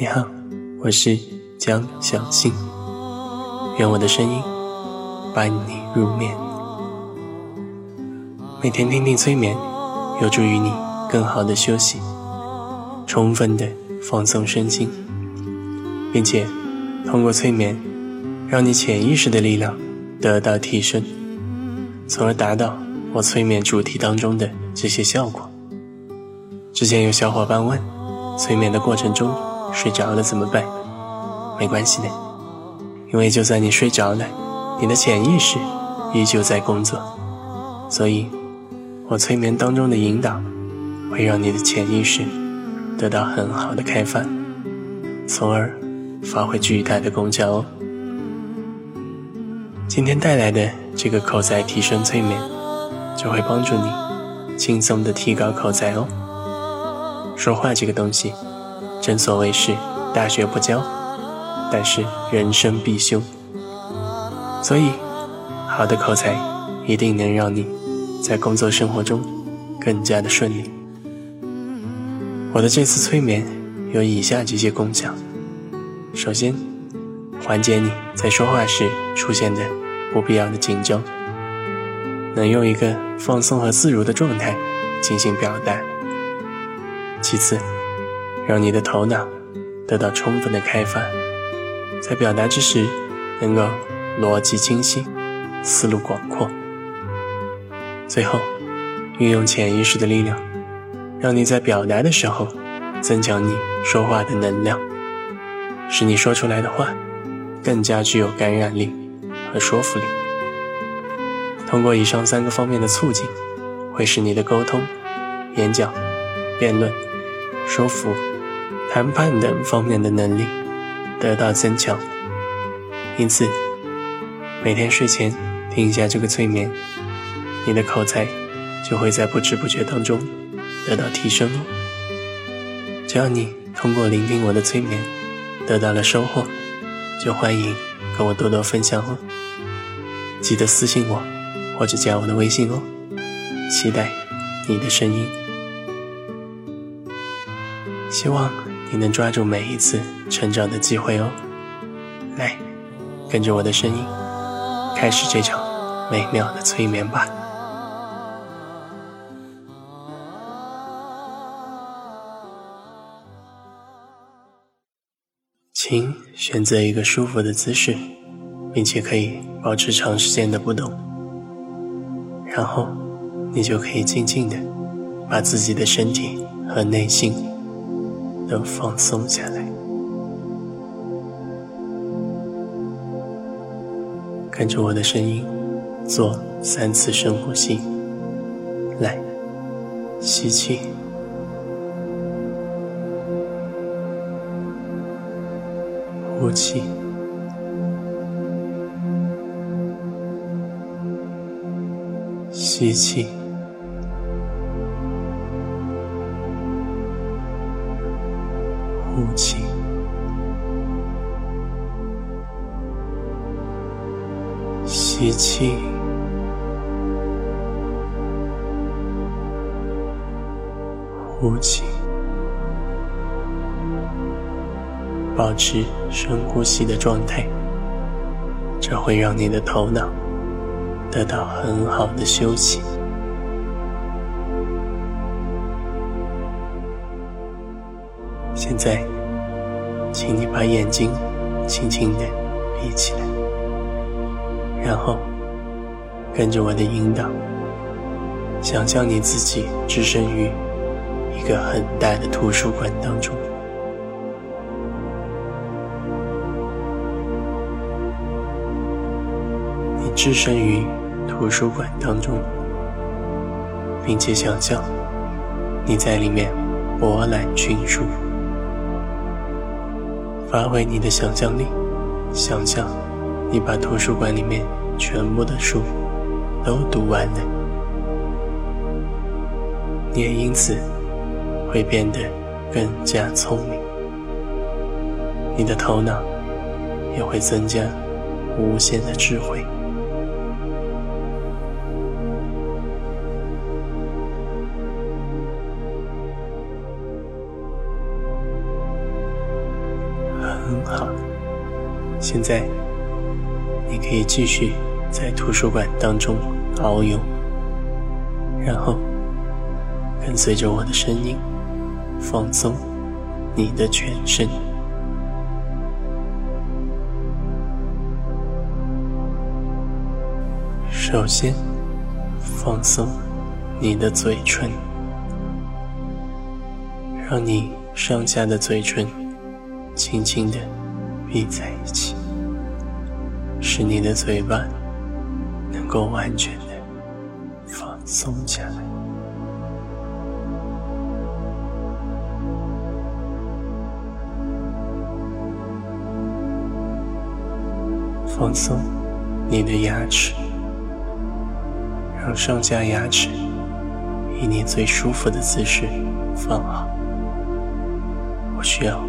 你好，我是江小新，愿我的声音伴你入眠。每天听听催眠，有助于你更好的休息，充分的放松身心，并且通过催眠，让你潜意识的力量得到提升，从而达到我催眠主题当中的这些效果。之前有小伙伴问，催眠的过程中。睡着了怎么办？没关系的，因为就算你睡着了，你的潜意识依旧在工作。所以，我催眠当中的引导，会让你的潜意识得到很好的开发，从而发挥巨大的功效哦。今天带来的这个口才提升催眠，就会帮助你轻松的提高口才哦。说话这个东西。正所谓是大学不教，但是人生必修。所以，好的口才一定能让你在工作生活中更加的顺利。我的这次催眠有以下这些功效：首先，缓解你在说话时出现的不必要的紧张，能用一个放松和自如的状态进行表达。其次，让你的头脑得到充分的开发，在表达之时能够逻辑清晰、思路广阔。最后，运用潜意识的力量，让你在表达的时候增强你说话的能量，使你说出来的话更加具有感染力和说服力。通过以上三个方面的促进，会使你的沟通、演讲、辩论、说服。谈判等方面的能力得到增强，因此每天睡前听一下这个催眠，你的口才就会在不知不觉当中得到提升哦。只要你通过聆听我的催眠得到了收获，就欢迎跟我多多分享哦。记得私信我或者加我的微信哦，期待你的声音，希望。你能抓住每一次成长的机会哦！来，跟着我的声音，开始这场美妙的催眠吧。请选择一个舒服的姿势，并且可以保持长时间的不动。然后，你就可以静静的把自己的身体和内心。都放松下来，跟着我的声音做三次深呼吸。来，吸气，呼气，吸气。呼气，吸气，呼气，保持深呼吸的状态，这会让你的头脑得到很好的休息。现在，请你把眼睛轻轻的闭起来，然后跟着我的引导，想象你自己置身于一个很大的图书馆当中。你置身于图书馆当中，并且想象你在里面博览群书。发挥你的想象力，想象你把图书馆里面全部的书都读完了，你也因此会变得更加聪明，你的头脑也会增加无限的智慧。现在，你可以继续在图书馆当中遨游，然后跟随着我的声音，放松你的全身。首先，放松你的嘴唇，让你上下的嘴唇轻轻的闭在一起，使你的嘴巴能够完全的放松下来。放松你的牙齿。让上下牙齿以你最舒服的姿势放好，不需要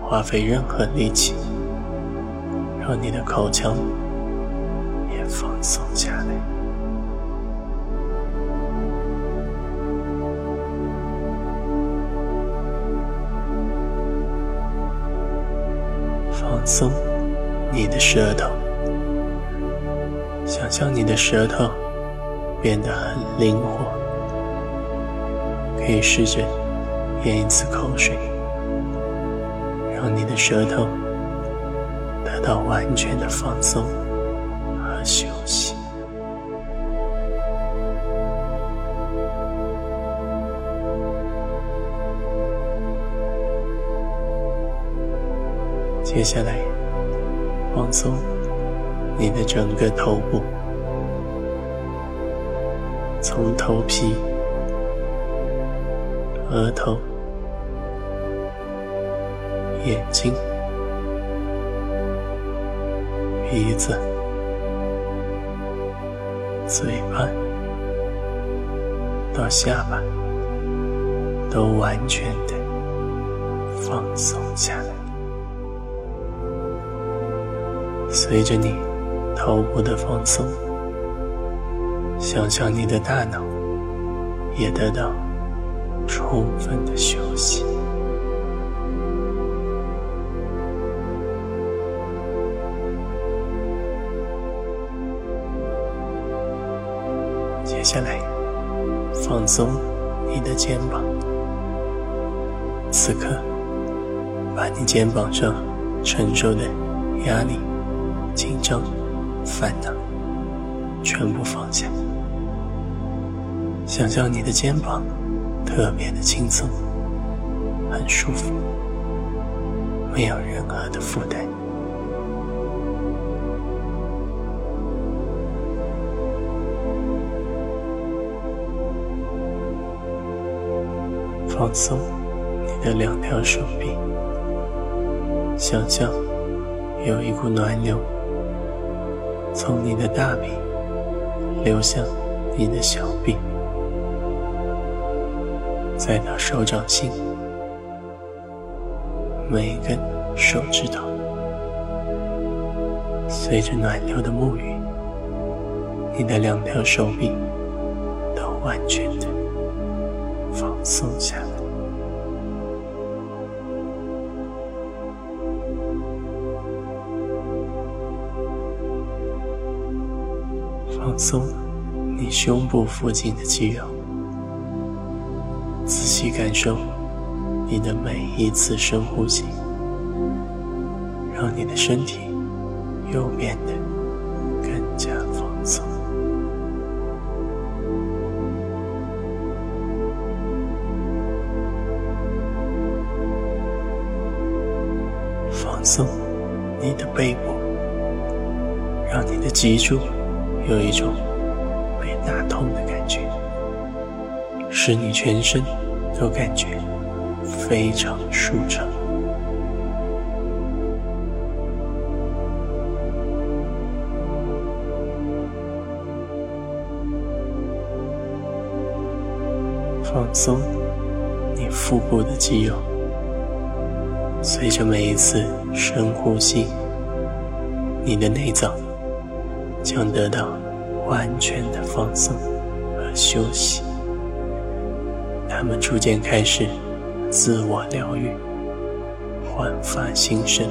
花费任何力气，让你的口腔放松下来。放松你的舌头，想象你的舌头。变得很灵活，可以试着咽一次口水，让你的舌头得到完全的放松休息。接下来，放松你的整个头部。从头皮、额头、眼睛、鼻子、嘴巴到下巴，都完全的放松下来。随着你头部的放松。想象你的大脑也得到充分的休息。接下来，放松你的肩膀。此刻，把你肩膀上承受的压力、紧张、烦恼全部放下。想象你的肩膀特别的轻松，很舒服，没有任何的负担。放松你的两条手臂，想象有一股暖流从你的大臂流向你的小臂。再到手掌心，每一根手指头，随着暖流的沐浴，你的两条手臂都完全的放松下来放松你胸部附近的肌肉。仔细感受你的每一次深呼吸，让你的身体又变得更加放松。放松你的背部，让你的脊柱有一种被打痛的感觉，使你全身。都感觉非常舒畅，放松你腹部的肌肉，随着每一次深呼吸，你的内脏将得到完全的放松和休息。他们逐渐开始自我疗愈焕发新生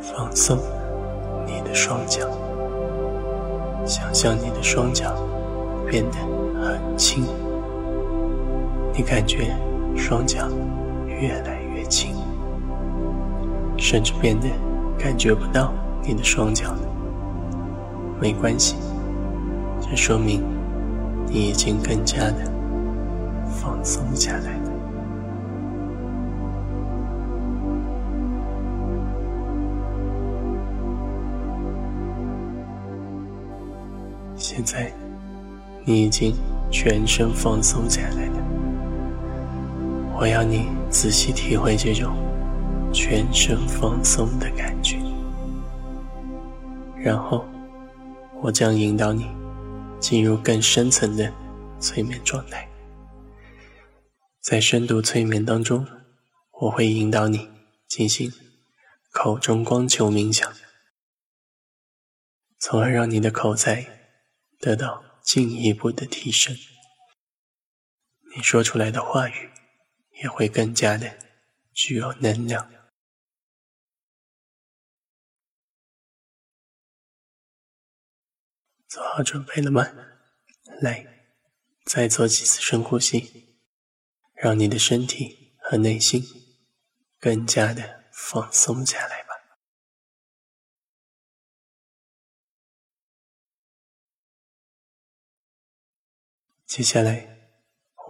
放松你的双脚想象你的双脚变得很轻。你感觉双脚越来越轻，甚至变得感觉不到你的双脚了。没关系，这说明你已经更加的放松下来了。现在，你已经全身放松下来了。我要你仔细体会这种全身放松的感觉，然后。我将引导你进入更深层的催眠状态。在深度催眠当中，我会引导你进行口中光球冥想，从而让你的口才得到进一步的提升。你说出来的话语也会更加的具有能量。做好准备了吗？来，再做几次深呼吸，让你的身体和内心更加的放松下来吧。接下来，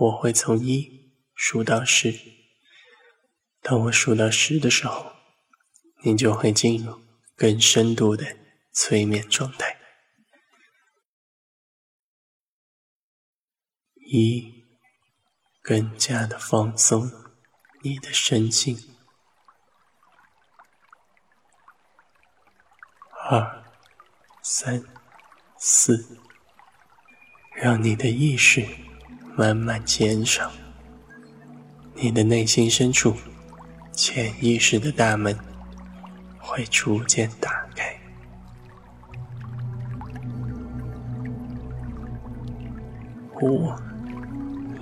我会从一数到十，当我数到十的时候，你就会进入更深度的催眠状态。一，更加的放松你的身心；二、三、四，让你的意识慢慢减少，你的内心深处潜意识的大门会逐渐打开。五。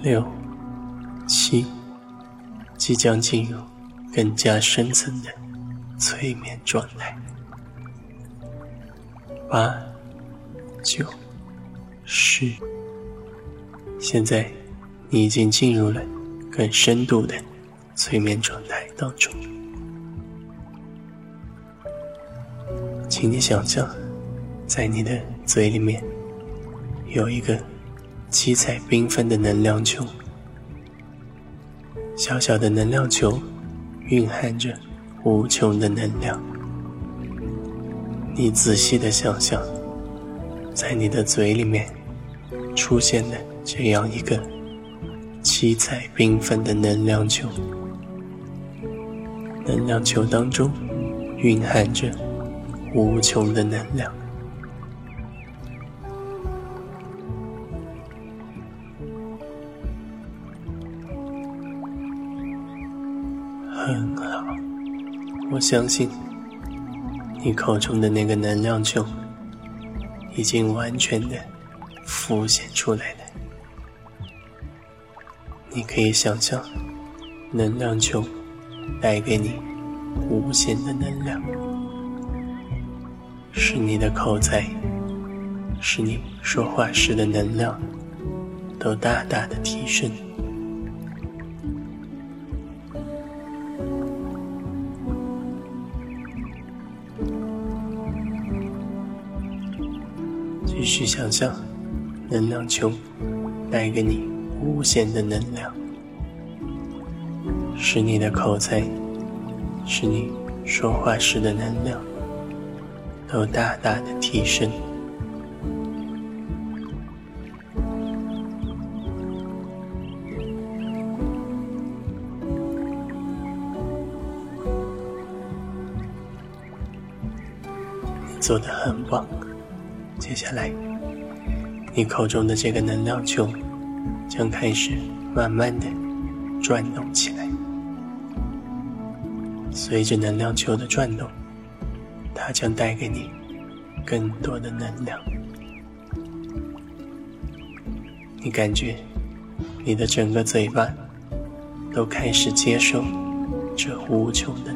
六、七，即将进入更加深层的催眠状态。八、九、十，现在你已经进入了更深度的催眠状态当中。请你想象，在你的嘴里面有一个。七彩缤纷的能量球，小小的能量球蕴含着无穷的能量。你仔细的想象，在你的嘴里面出现的这样一个七彩缤纷的能量球，能量球当中蕴含着无穷的能量。很好，我相信你口中的那个能量球已经完全的浮现出来了。你可以想象，能量球带给你无限的能量，使你的口才，使你说话时的能量都大大的提升。继续想象，能量球带给你无限的能量，使你的口才，使你说话时的能量都大大的提升。你做的很棒。接下来，你口中的这个能量球将开始慢慢的转动起来。随着能量球的转动，它将带给你更多的能量。你感觉你的整个嘴巴都开始接受这无穷的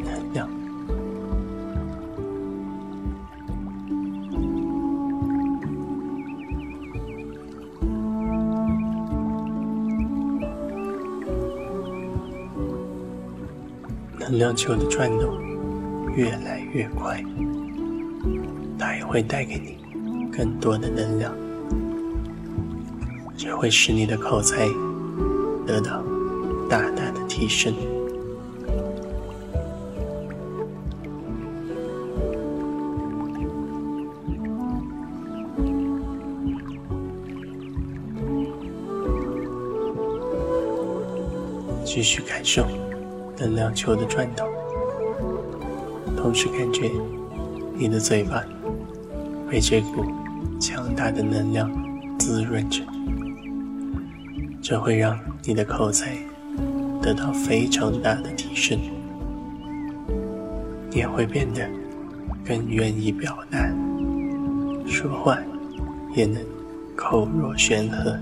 能量球的转动越来越快，它也会带给你更多的能量，这会使你的口才得到大大的提升。继续感受能量球的转动，同时感觉你的嘴巴被这股强大的能量滋润着，这会让你的口才得到非常大的提升，你也会变得更愿意表达，说话也能口若悬河。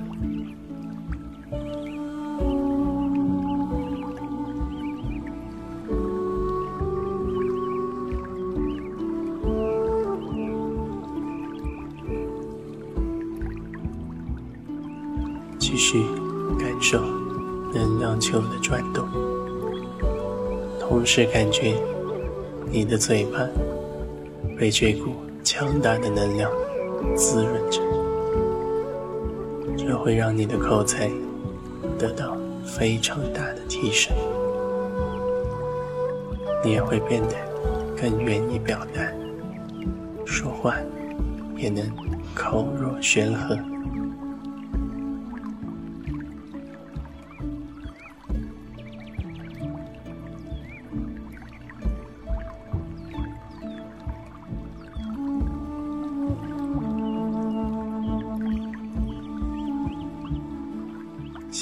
转动，同时感觉你的嘴巴被这股强大的能量滋润着，这会让你的口才得到非常大的提升，你也会变得更愿意表达，说话也能口若悬河。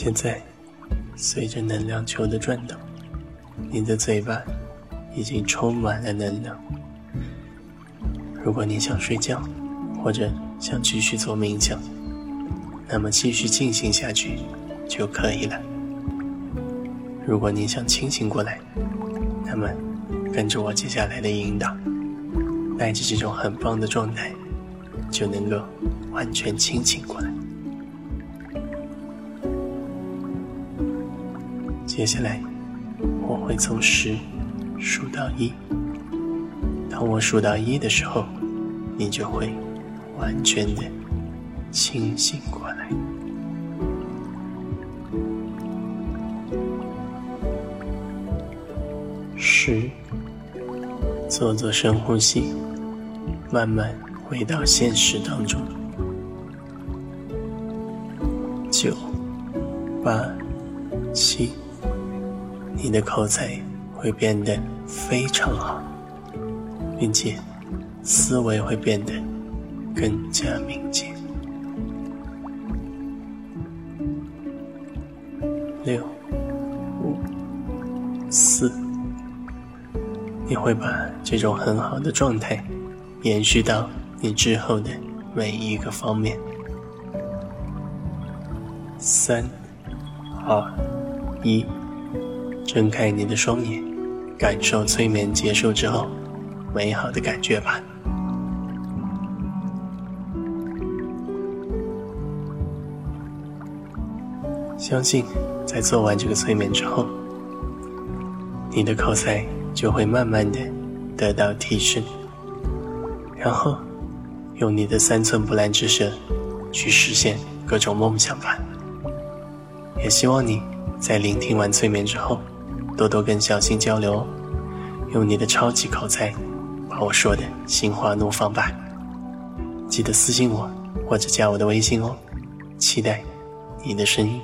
现在，随着能量球的转动，你的嘴巴已经充满了能量。如果你想睡觉，或者想继续做冥想，那么继续进行下去就可以了。如果你想清醒过来，那么跟着我接下来的引导，带着这种很棒的状态，就能够完全清醒过来。接下来，我会从十数到一。当我数到一的时候，你就会完全的清醒过来。十，做做深呼吸，慢慢回到现实当中。九，八，七。你的口才会变得非常好，并且思维会变得更加敏捷。六、五、四，你会把这种很好的状态延续到你之后的每一个方面。三、二、一。睁开你的双眼，感受催眠结束之后美好的感觉吧。相信在做完这个催眠之后，你的口才就会慢慢的得到提升。然后，用你的三寸不烂之舌去实现各种梦想吧。也希望你在聆听完催眠之后。多多跟小新交流，用你的超级口才把我说的心花怒放吧！记得私信我或者加我的微信哦，期待你的声音。